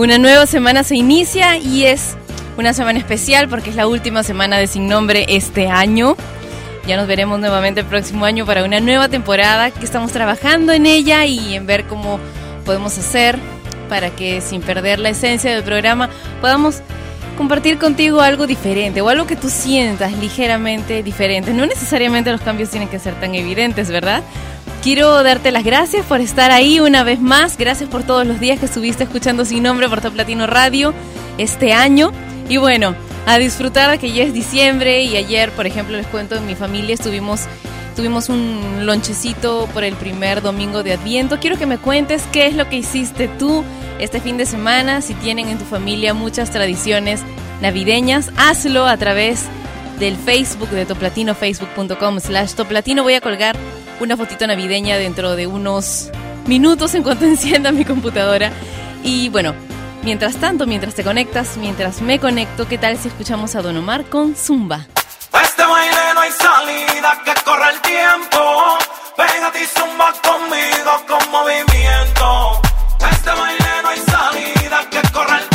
Una nueva semana se inicia y es una semana especial porque es la última semana de Sin Nombre este año. Ya nos veremos nuevamente el próximo año para una nueva temporada que estamos trabajando en ella y en ver cómo podemos hacer para que sin perder la esencia del programa podamos compartir contigo algo diferente o algo que tú sientas ligeramente diferente. No necesariamente los cambios tienen que ser tan evidentes, ¿verdad? Quiero darte las gracias por estar ahí una vez más. Gracias por todos los días que estuviste escuchando Sin Nombre por Top Latino Radio este año. Y bueno, a disfrutar de que ya es diciembre y ayer, por ejemplo, les cuento, en mi familia estuvimos tuvimos un lonchecito por el primer domingo de Adviento. Quiero que me cuentes qué es lo que hiciste tú este fin de semana, si tienen en tu familia muchas tradiciones navideñas, hazlo a través del Facebook de Toplatino, facebook.com slash Toplatino. Voy a colgar una fotito navideña dentro de unos minutos en cuanto encienda mi computadora. Y bueno, mientras tanto, mientras te conectas, mientras me conecto, ¿qué tal si escuchamos a Don Omar con Zumba? Este baile no hay salida, que el tiempo. Zumba conmigo con movimiento. Este baile no hay salida, que el tiempo.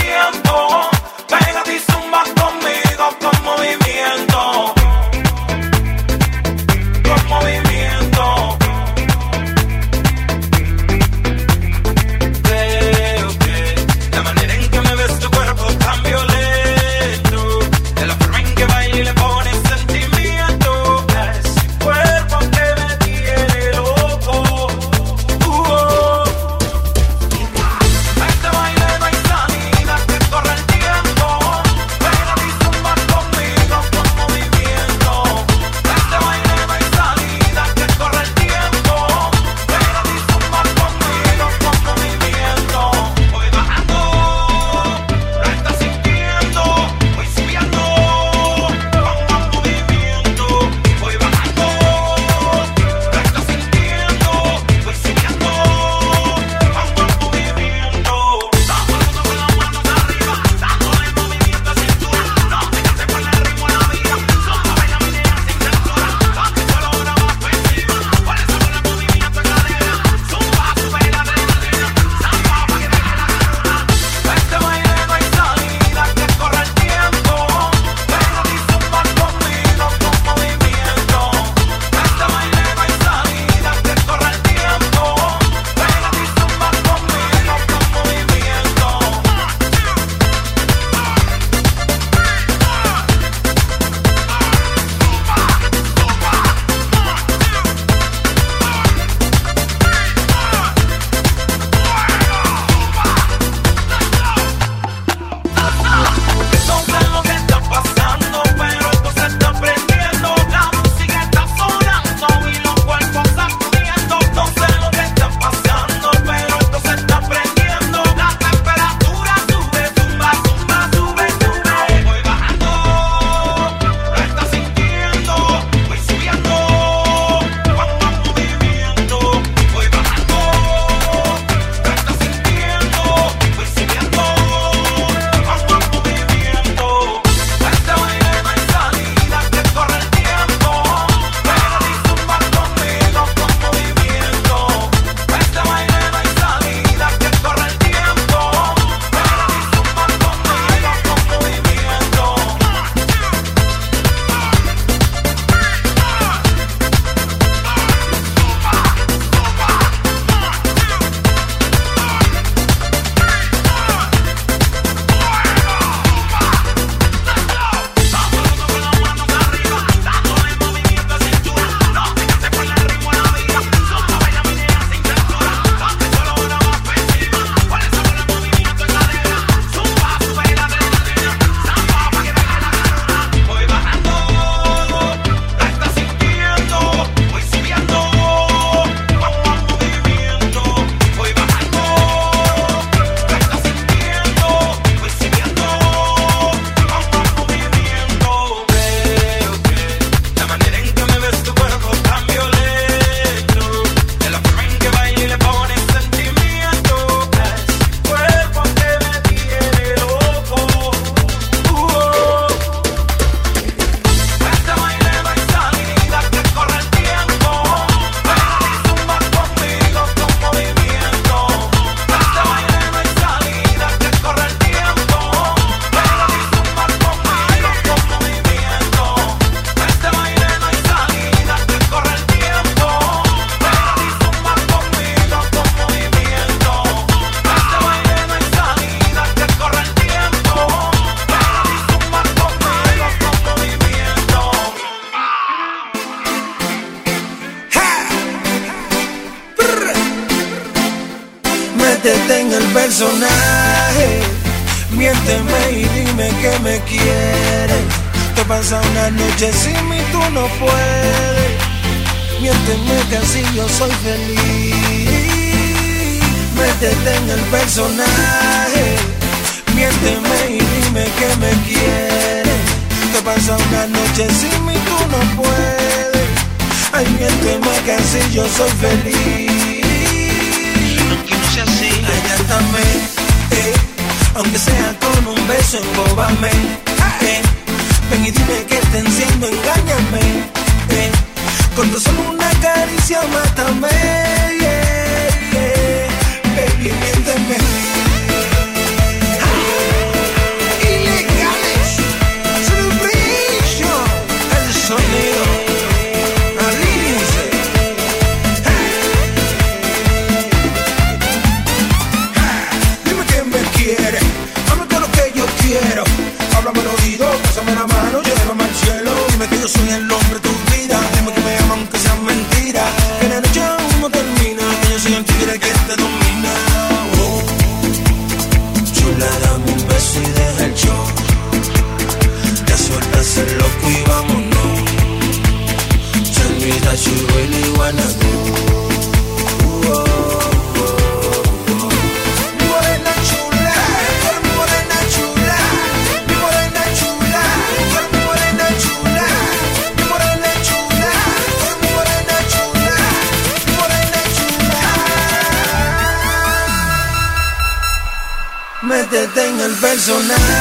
En el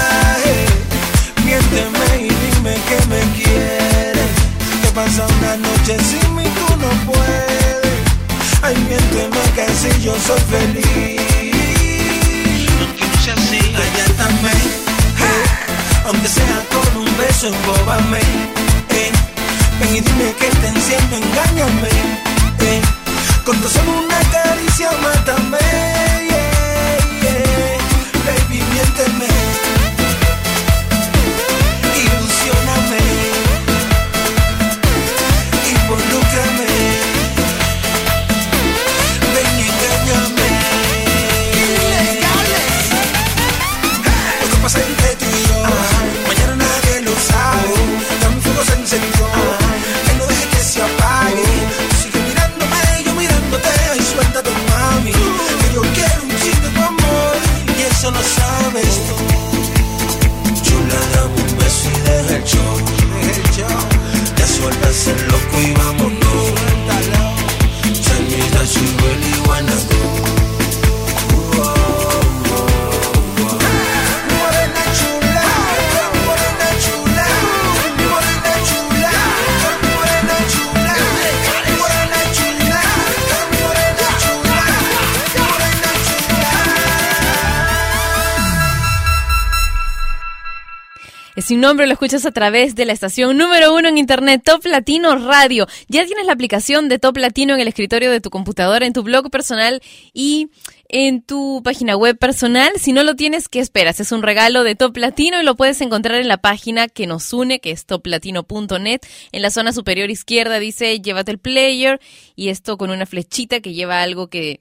sin nombre, lo escuchas a través de la estación número uno en internet, Top Latino Radio. Ya tienes la aplicación de Top Latino en el escritorio de tu computadora, en tu blog personal y en tu página web personal. Si no lo tienes, ¿qué esperas? Es un regalo de Top Latino y lo puedes encontrar en la página que nos une, que es toplatino.net. En la zona superior izquierda dice llévate el player y esto con una flechita que lleva algo que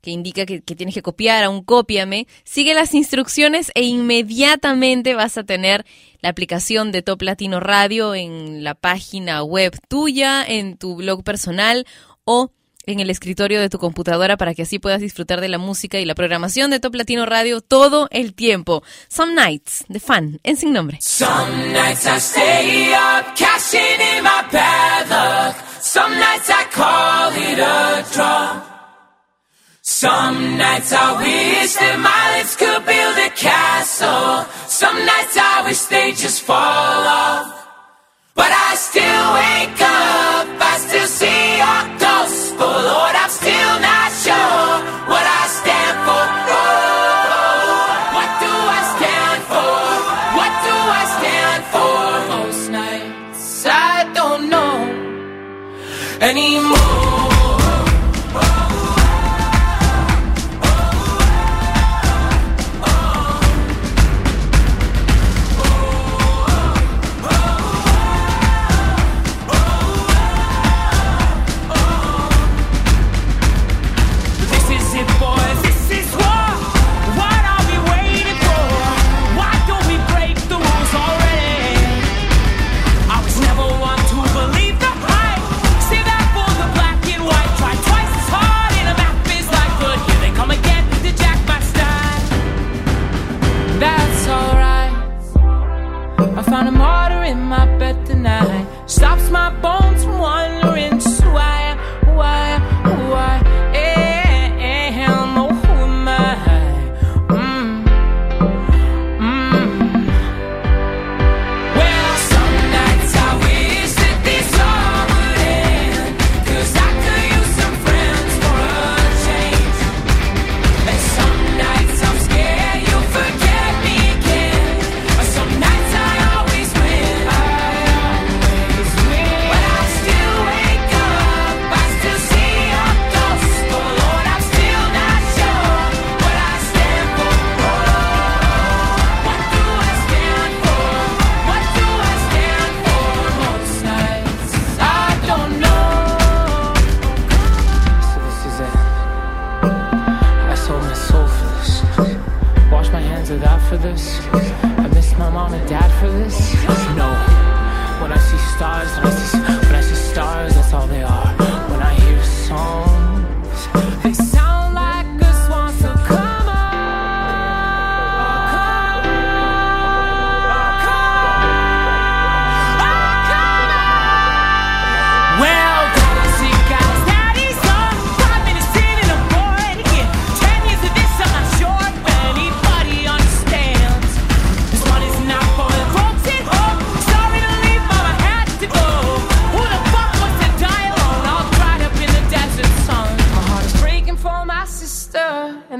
que indica que, que tienes que copiar a un cópiame, sigue las instrucciones e inmediatamente vas a tener la aplicación de Top Latino Radio en la página web tuya, en tu blog personal o en el escritorio de tu computadora para que así puedas disfrutar de la música y la programación de Top Latino Radio todo el tiempo. Some Nights, de fan, en sin nombre. Some nights I stay up, cashing in my bad luck. Some nights I call it a draw. Some nights I wish that my lips could build a castle. Some nights I wish they just fall off. But I still wake up, I still see your ghost. But Lord, I'm still not sure what I stand for. Oh, what do I stand for? What do I stand for? Most nights I don't know anymore.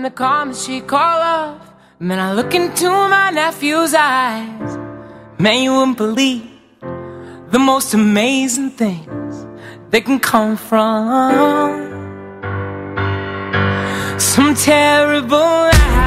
the calmness she call up. Man, I look into my nephew's eyes. Man, you wouldn't believe the most amazing things that can come from some terrible.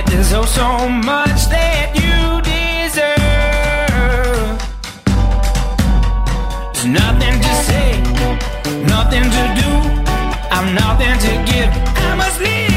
that there's oh so much that you deserve. There's nothing to say, nothing to do. I'm nothing to give. I must leave.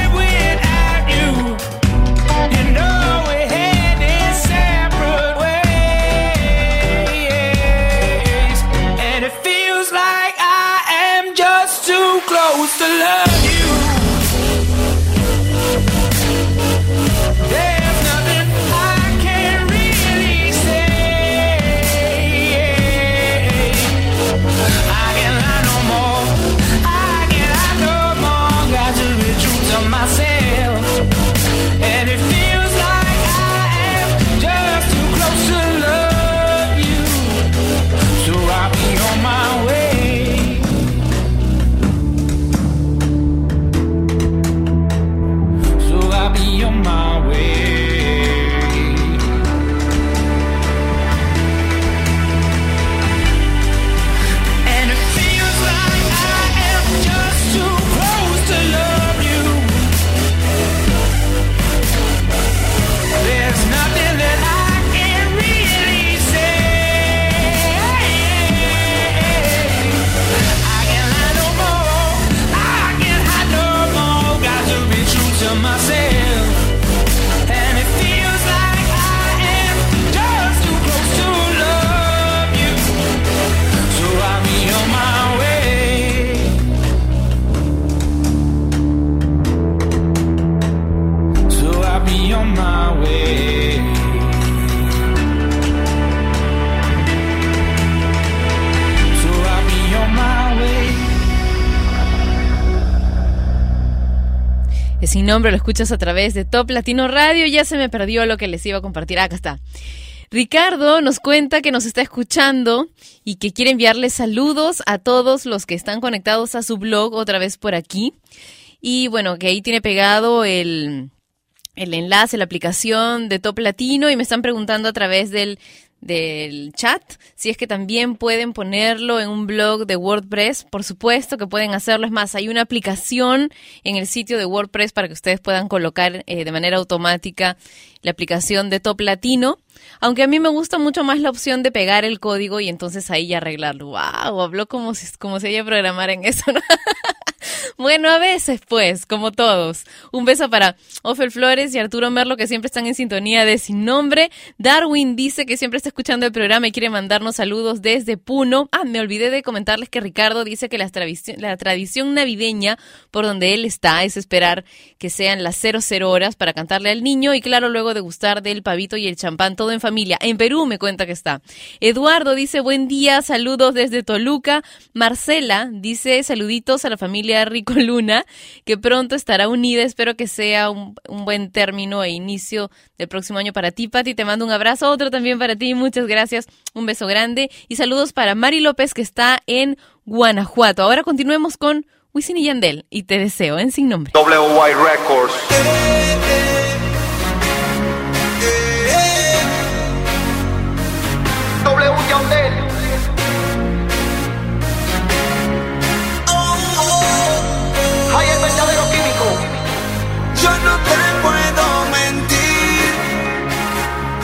Sin Nombre lo escuchas a través de Top Latino Radio. Ya se me perdió lo que les iba a compartir. Ah, acá está. Ricardo nos cuenta que nos está escuchando y que quiere enviarle saludos a todos los que están conectados a su blog otra vez por aquí. Y bueno, que ahí tiene pegado el, el enlace, la aplicación de Top Latino y me están preguntando a través del, del chat si es que también pueden ponerlo en un blog de WordPress. Por supuesto que pueden hacerlo. Es más, hay una aplicación en el sitio de WordPress para que ustedes puedan colocar eh, de manera automática la aplicación de Top Latino. Aunque a mí me gusta mucho más la opción de pegar el código y entonces ahí ya arreglarlo. ¡Wow! Habló como si, como si ella programara en eso, ¿no? Bueno, a veces, pues, como todos. Un beso para Ofel Flores y Arturo Merlo, que siempre están en sintonía de Sin Nombre. Darwin dice que siempre está escuchando el programa y quiere mandarnos saludos desde Puno. Ah, me olvidé de comentarles que Ricardo dice que la, tradici- la tradición navideña por donde él está es esperar que sean las 00 horas para cantarle al niño y, claro, luego degustar del pavito y el champán, todo en familia. En Perú me cuenta que está. Eduardo dice buen día, saludos desde Toluca. Marcela dice saluditos a la familia Rico Luna, que pronto estará unida. Espero que sea un, un buen término e inicio del próximo año para ti, Pati. Te mando un abrazo, otro también para ti. Muchas gracias. Un beso grande. Y saludos para Mari López, que está en Guanajuato. Ahora continuemos con Wisin y Yandel. Y te deseo en sin nombre. WY Records.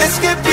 Es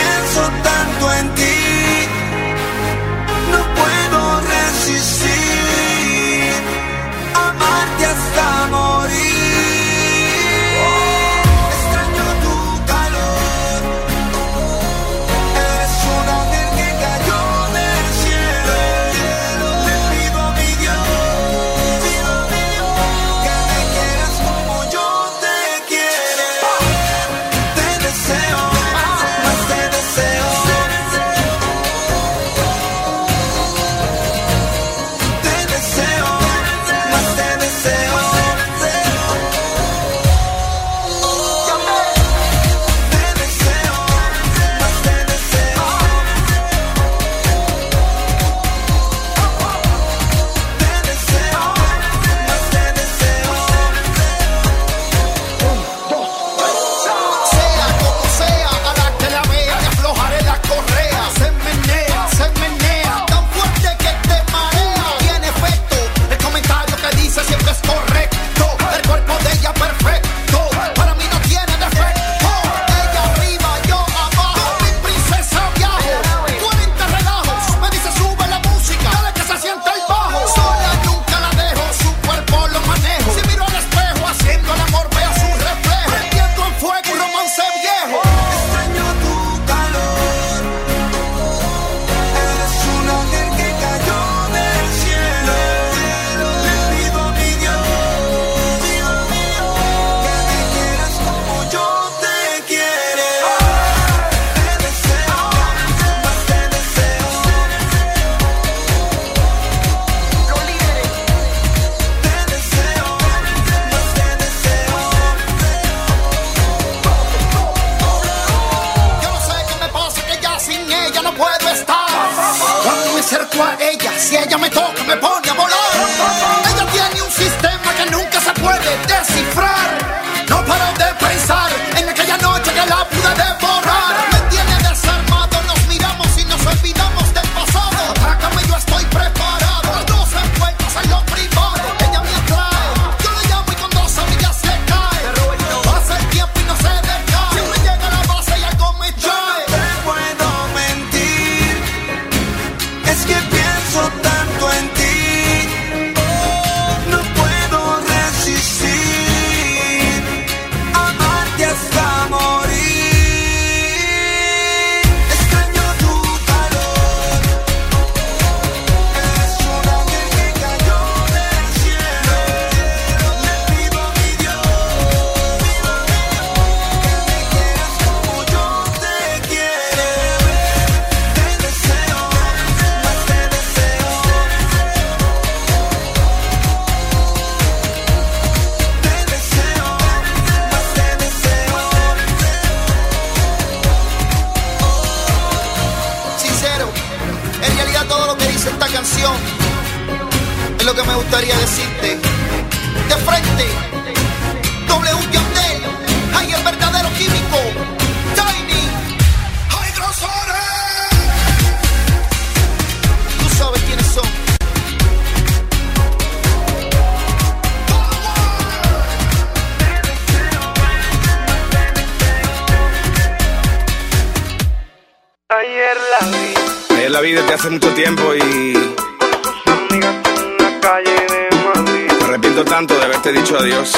Ayer la vi Ayer la vi desde hace mucho tiempo y con sus amigas en una calle de Madrid. me arrepiento tanto de haberte dicho adiós.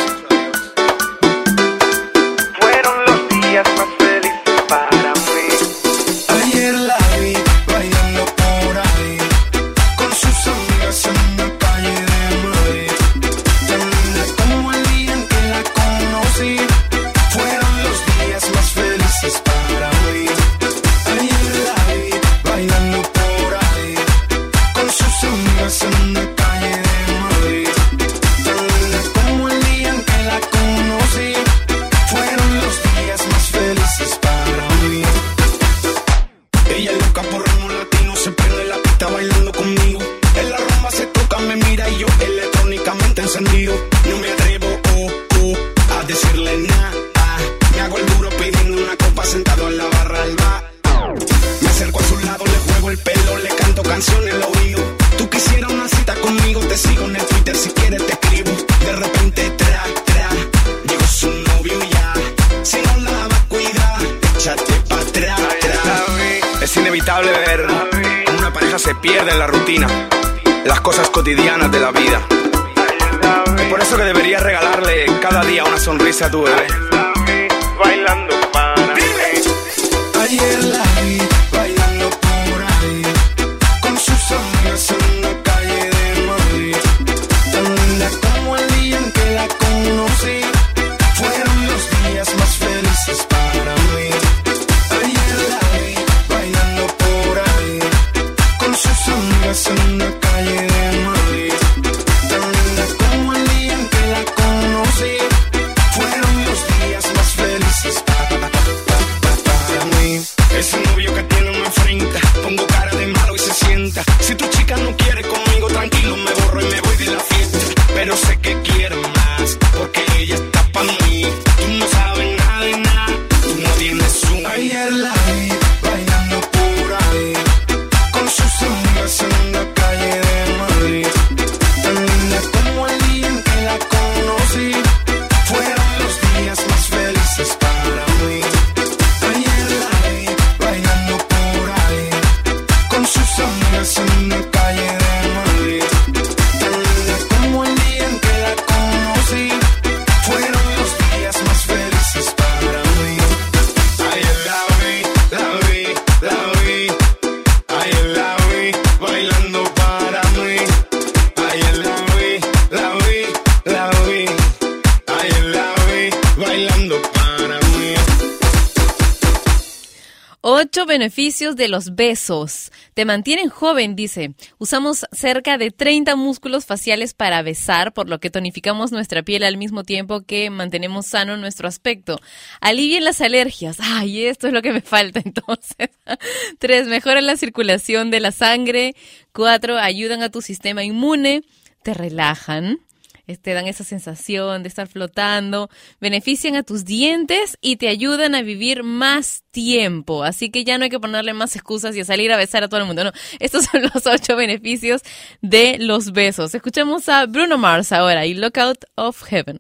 Una sonrisa a tu bebé. Bailando para mí. Ayer la vi bailando por ahí con sus amigas en una calle de Madrid. Tan linda como el día en que la conocí. Fueron los días más felices para mí. Ayer la vi bailando por ahí con sus amigas en una calle de Madrid. Tan linda como el día en que la conocí. De los besos. Te mantienen joven, dice. Usamos cerca de 30 músculos faciales para besar, por lo que tonificamos nuestra piel al mismo tiempo que mantenemos sano nuestro aspecto. Alivian las alergias. Ay, esto es lo que me falta entonces. Tres, mejoran la circulación de la sangre. Cuatro, ayudan a tu sistema inmune. Te relajan te dan esa sensación de estar flotando, benefician a tus dientes y te ayudan a vivir más tiempo. Así que ya no hay que ponerle más excusas y a salir a besar a todo el mundo. No, estos son los ocho beneficios de los besos. Escuchamos a Bruno Mars ahora y Lookout of Heaven.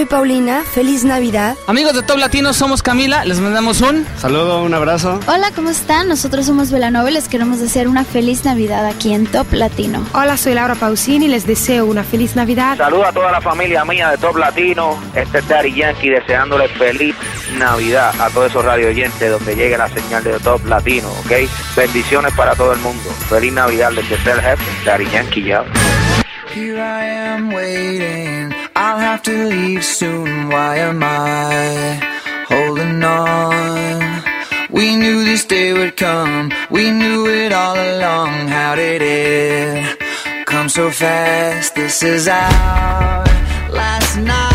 Soy Paulina. Feliz Navidad. Amigos de Top Latino, somos Camila. Les mandamos un saludo, un abrazo. Hola, ¿cómo están? Nosotros somos Velanova y les queremos desear una feliz Navidad aquí en Top Latino. Hola, soy Laura Pausini. Les deseo una feliz Navidad. Saludo a toda la familia mía de Top Latino. Este es Daddy Yankee deseándole feliz Navidad a todos esos radio oyentes donde llegue la señal de Top Latino, ¿ok? Bendiciones para todo el mundo. Feliz Navidad desde el jefe, Daddy Yankee ya. Here I am waiting. I'll have to leave soon. Why am I holding on? We knew this day would come. We knew it all along. How did it come so fast? This is our last night,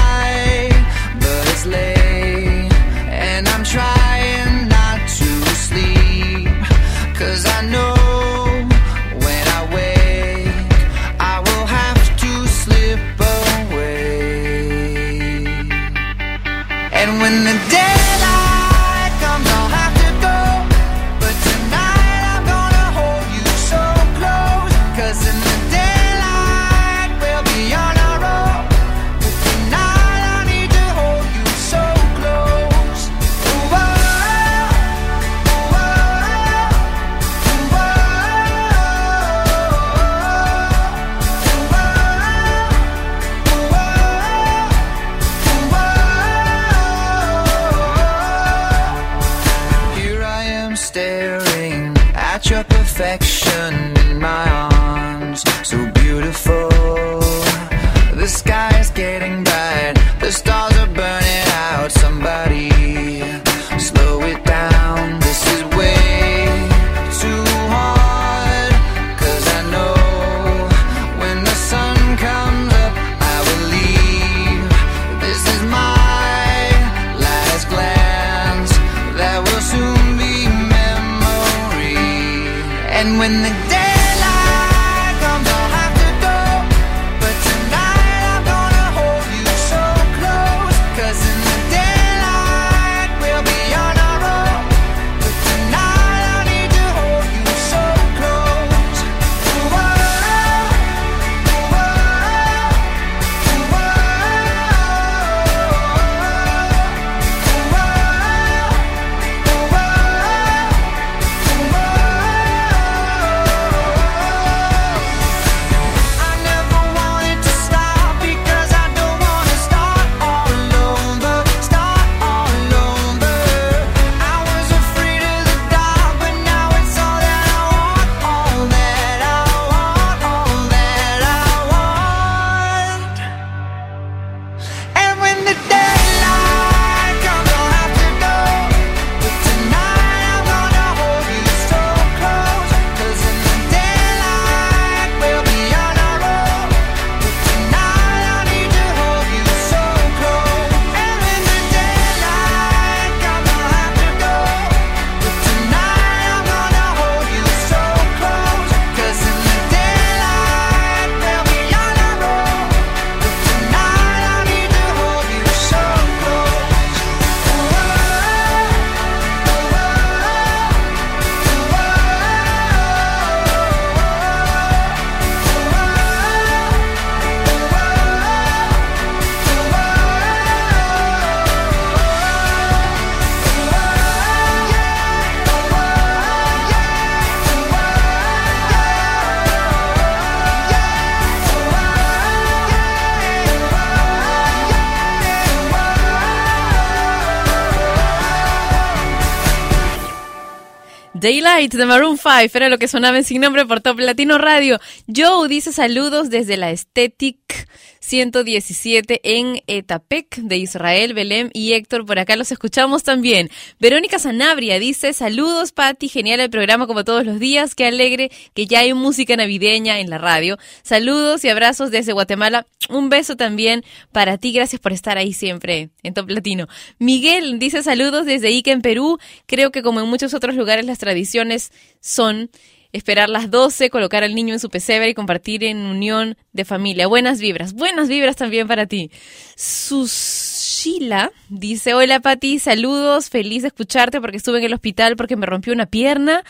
Daylight de Maroon 5 era lo que sonaba en Sin Nombre por Top Latino Radio. Joe dice saludos desde la Aesthetic 117 en Etapec de Israel, Belém y Héctor por acá los escuchamos también. Verónica Sanabria dice saludos Patti, genial el programa como todos los días, qué alegre que ya hay música navideña en la radio. Saludos y abrazos desde Guatemala. Un beso también para ti, gracias por estar ahí siempre en Top Latino. Miguel dice saludos desde Ica en Perú. Creo que como en muchos otros lugares las tradiciones son esperar las 12, colocar al niño en su pesebre y compartir en unión de familia. Buenas vibras, buenas vibras también para ti. Sushila dice, hola Pati, saludos, feliz de escucharte porque estuve en el hospital porque me rompió una pierna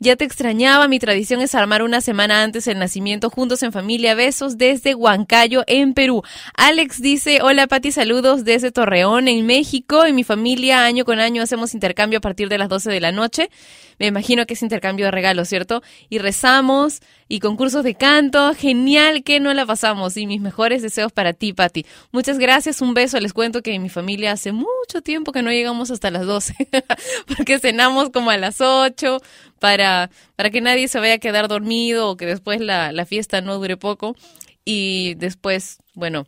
Ya te extrañaba. Mi tradición es armar una semana antes el nacimiento juntos en familia. Besos desde Huancayo, en Perú. Alex dice, hola Pati, saludos desde Torreón, en México. En mi familia, año con año, hacemos intercambio a partir de las 12 de la noche. Me imagino que es intercambio de regalos, ¿cierto? Y rezamos y concursos de canto. Genial que no la pasamos. Y mis mejores deseos para ti, Pati. Muchas gracias, un beso. Les cuento que en mi familia hace mucho tiempo que no llegamos hasta las 12, porque cenamos como a las 8 para, para que nadie se vaya a quedar dormido o que después la, la fiesta no dure poco. Y después, bueno,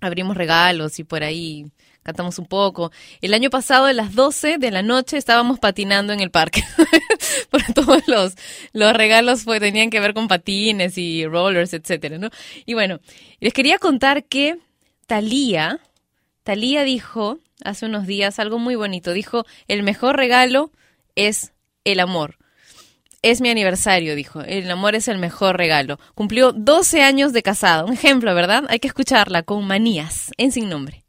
abrimos regalos y por ahí cantamos un poco. El año pasado, a las 12 de la noche, estábamos patinando en el parque. Por todos los, los regalos fue, tenían que ver con patines y rollers, etcétera, ¿no? Y bueno, les quería contar que Talía, Talía dijo hace unos días algo muy bonito. Dijo, el mejor regalo es el amor. Es mi aniversario, dijo. El amor es el mejor regalo. Cumplió 12 años de casada. Un ejemplo, ¿verdad? Hay que escucharla con manías, en sin nombre.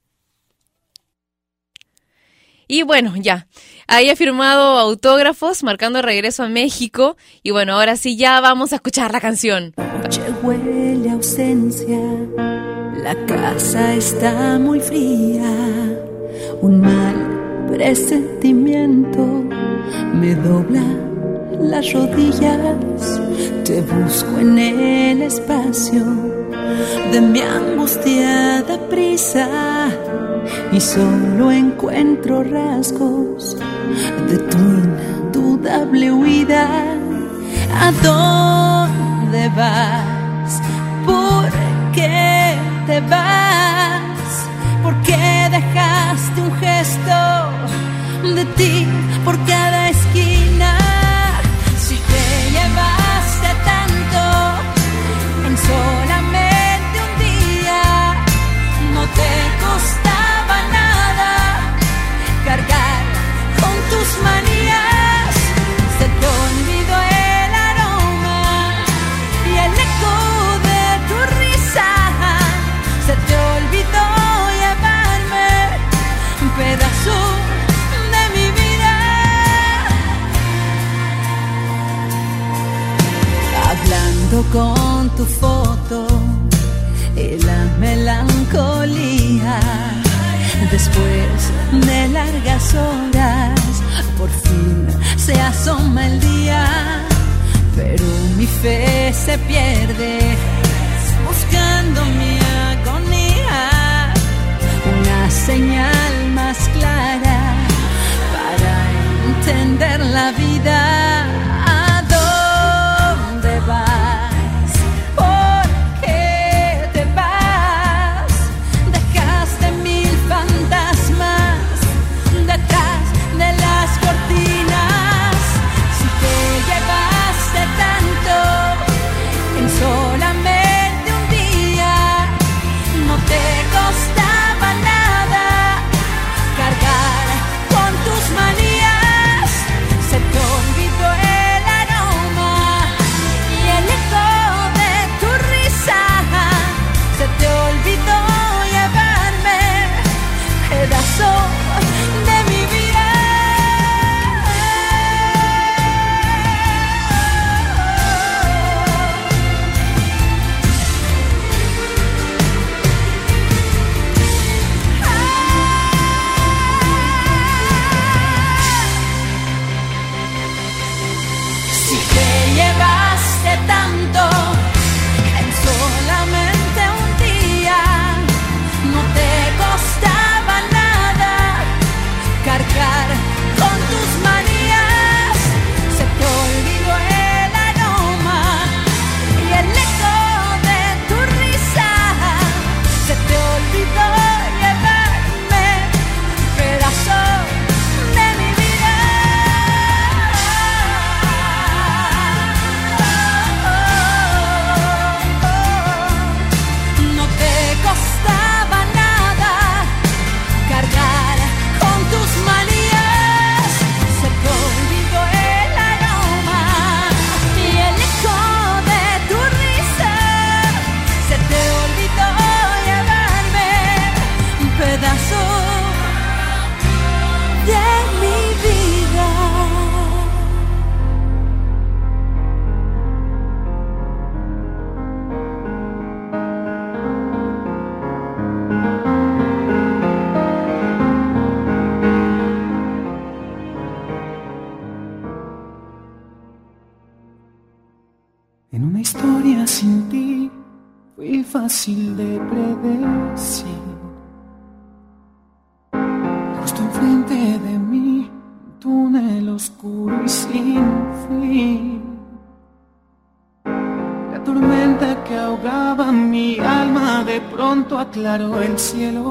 Y bueno, ya. Ahí ha firmado autógrafos marcando regreso a México. Y bueno, ahora sí ya vamos a escuchar la canción. Ausencia, la casa está muy fría, un mal presentimiento me dobla las rodillas, te busco en el espacio de mi angustiada prisa y solo encuentro rasgos de tu indudable huida. ¿A dónde vas? ¿Por qué te vas? ¿Por qué dejaste un gesto de ti por cada esquina? Horas, por fin se asoma el día, pero mi fe se pierde buscando mi agonía, una señal más clara para entender la vida. Aclaró el cielo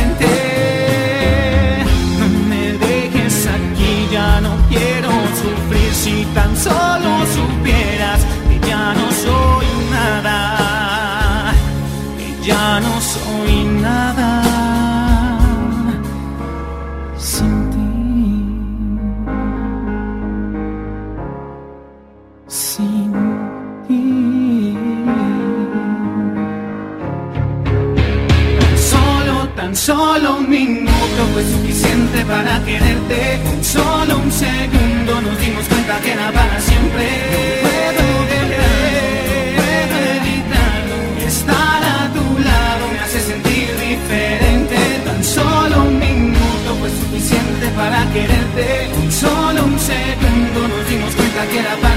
Si tan solo supieras que ya no soy nada, que ya no soy nada. Sin ti, sin ti. Solo, tan solo un minuto fue suficiente para quererte. Solo un segundo nos dimos cuenta que era para siempre. No puedo no puedo evitarlo. Estar a tu lado me hace sentir diferente. Tan solo un minuto fue suficiente para quererte. Solo un segundo nos dimos cuenta que era para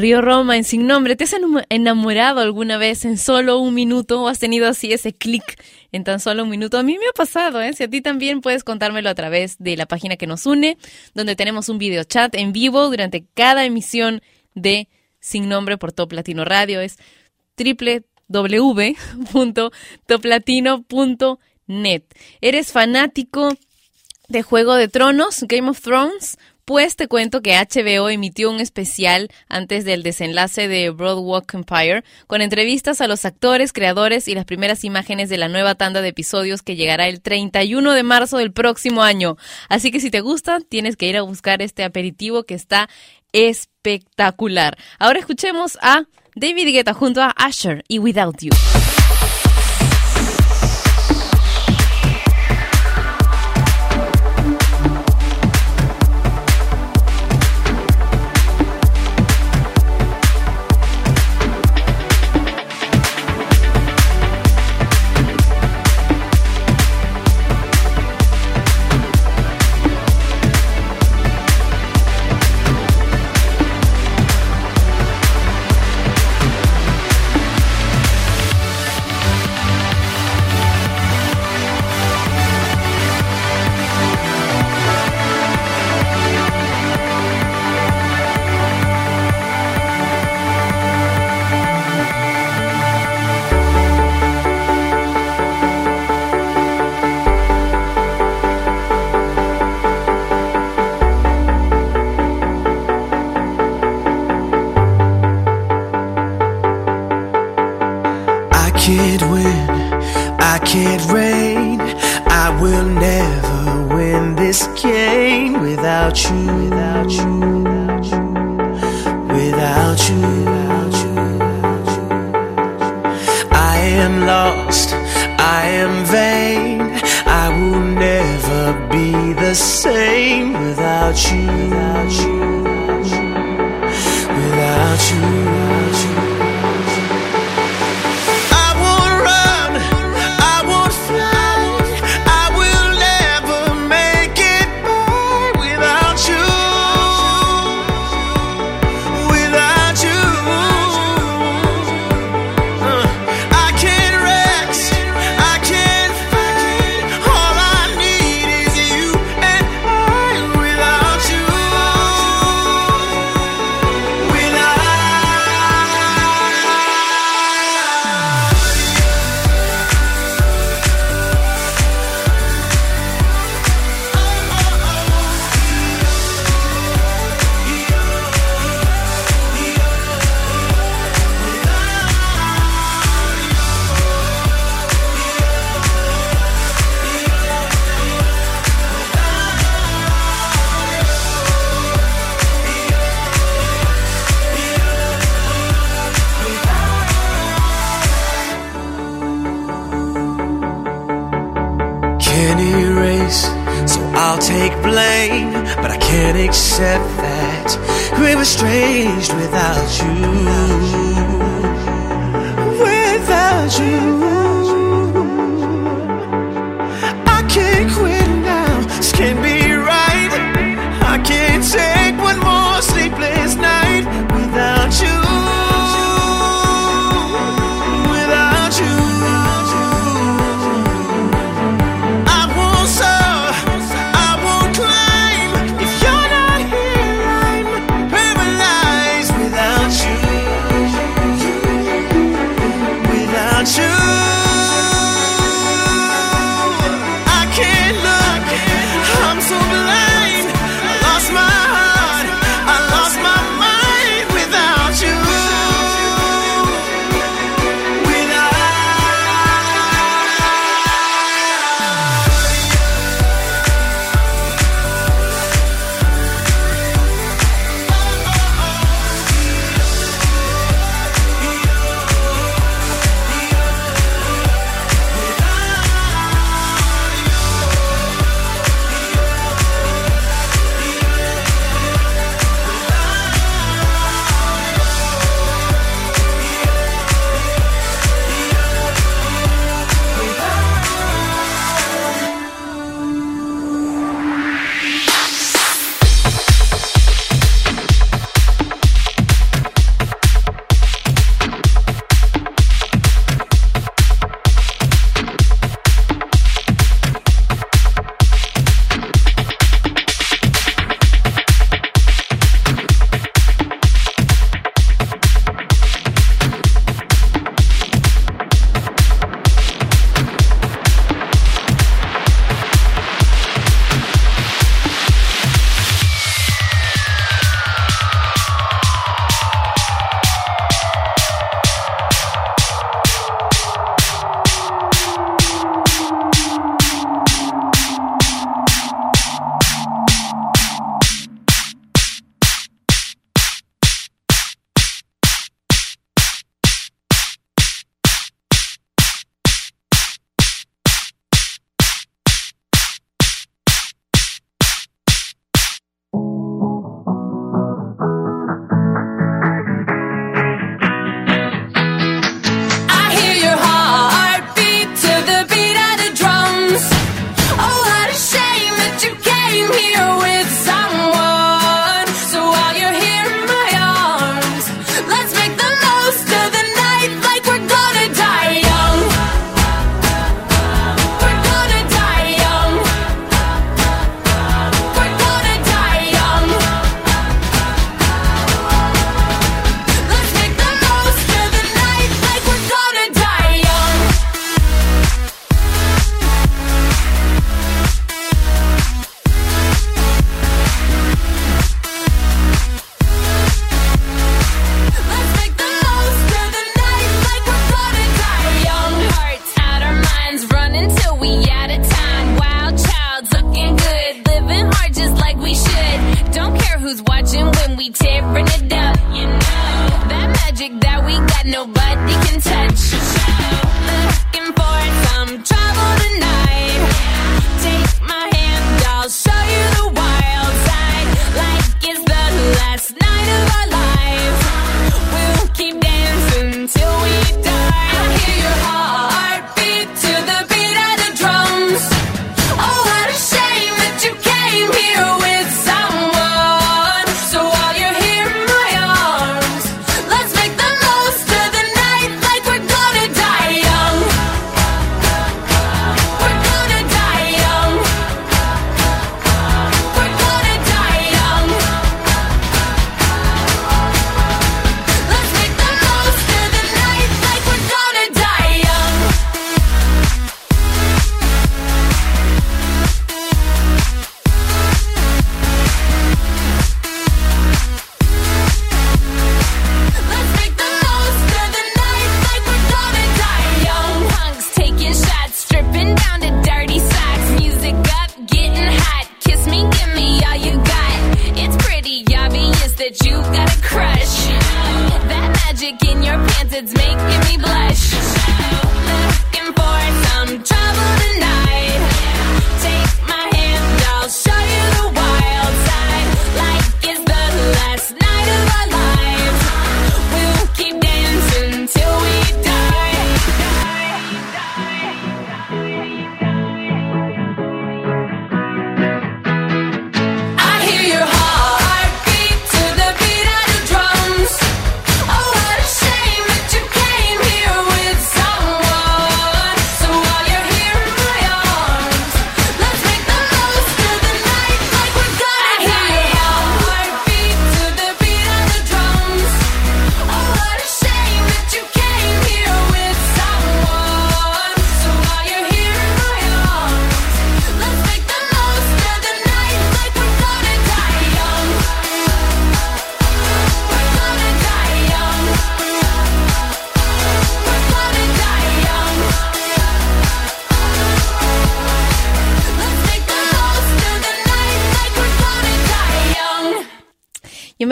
Río Roma en Sin Nombre, ¿te has enamo- enamorado alguna vez en solo un minuto o has tenido así ese clic en tan solo un minuto? A mí me ha pasado, ¿eh? Si a ti también puedes contármelo a través de la página que nos une, donde tenemos un video chat en vivo durante cada emisión de Sin Nombre por Top Latino Radio. Es www.toplatino.net. ¿Eres fanático de Juego de Tronos, Game of Thrones? Pues te cuento que HBO emitió un especial antes del desenlace de Broadwalk Empire con entrevistas a los actores, creadores y las primeras imágenes de la nueva tanda de episodios que llegará el 31 de marzo del próximo año. Así que si te gusta, tienes que ir a buscar este aperitivo que está espectacular. Ahora escuchemos a David Guetta junto a Asher y Without You. the same without you. Without you. Without you.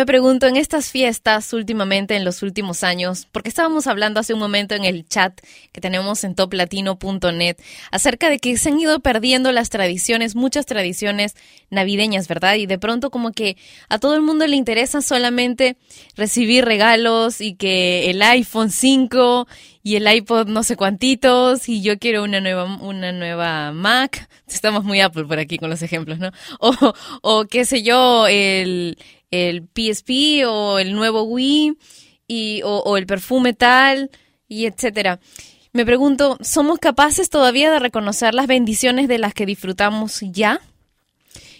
Pregunto en estas fiestas últimamente, en los últimos años, porque estábamos hablando hace un momento en el chat que tenemos en toplatino.net acerca de que se han ido perdiendo las tradiciones, muchas tradiciones navideñas, ¿verdad? Y de pronto como que a todo el mundo le interesa solamente recibir regalos y que el iPhone 5 y el iPod no sé cuantitos y yo quiero una nueva una nueva Mac. Estamos muy Apple por aquí con los ejemplos, ¿no? O, o qué sé yo, el, el PSP o el nuevo Wii y, o, el perfume tal y etcétera. Me pregunto, ¿somos capaces todavía de reconocer las bendiciones de las que disfrutamos ya?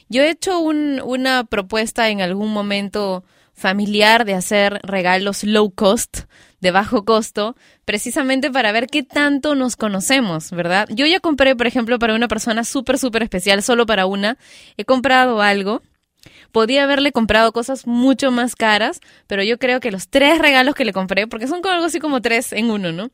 Yo he hecho un- una propuesta en algún momento familiar de hacer regalos low cost, de bajo costo, precisamente para ver qué tanto nos conocemos, ¿verdad? Yo ya compré, por ejemplo, para una persona súper, súper especial, solo para una, he comprado algo. Podía haberle comprado cosas mucho más caras, pero yo creo que los tres regalos que le compré, porque son algo así como tres en uno, ¿no?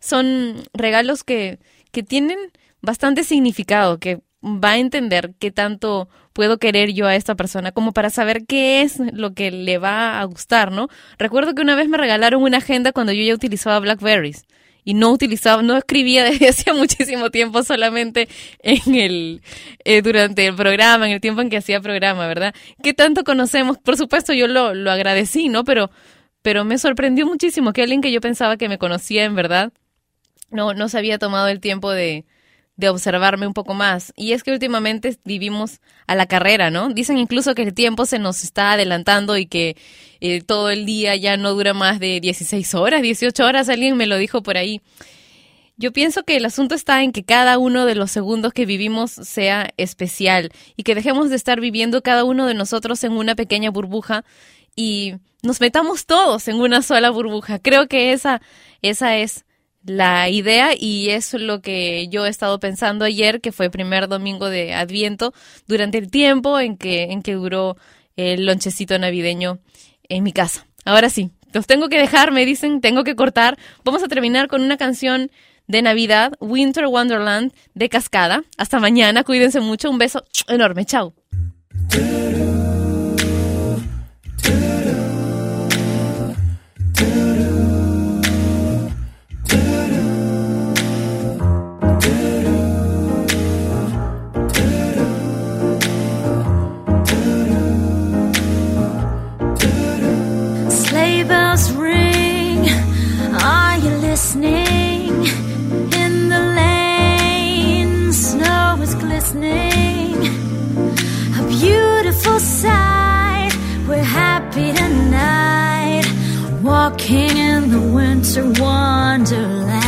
Son regalos que, que tienen bastante significado, que va a entender qué tanto puedo querer yo a esta persona, como para saber qué es lo que le va a gustar, ¿no? Recuerdo que una vez me regalaron una agenda cuando yo ya utilizaba Blackberries y no utilizaba, no escribía desde hacía muchísimo tiempo solamente en el, eh, durante el programa, en el tiempo en que hacía programa, ¿verdad? ¿Qué tanto conocemos? Por supuesto yo lo, lo agradecí, ¿no? Pero, pero me sorprendió muchísimo que alguien que yo pensaba que me conocía en verdad, no, no se había tomado el tiempo de, de observarme un poco más. Y es que últimamente vivimos a la carrera, ¿no? Dicen incluso que el tiempo se nos está adelantando y que eh, todo el día ya no dura más de 16 horas, 18 horas, alguien me lo dijo por ahí. Yo pienso que el asunto está en que cada uno de los segundos que vivimos sea especial y que dejemos de estar viviendo cada uno de nosotros en una pequeña burbuja y nos metamos todos en una sola burbuja. Creo que esa, esa es la idea y es lo que yo he estado pensando ayer, que fue el primer domingo de Adviento, durante el tiempo en que, en que duró el lonchecito navideño en mi casa. Ahora sí, los tengo que dejar, me dicen, tengo que cortar. Vamos a terminar con una canción de Navidad, Winter Wonderland de Cascada. Hasta mañana, cuídense mucho, un beso enorme, chao. The winter wonderland.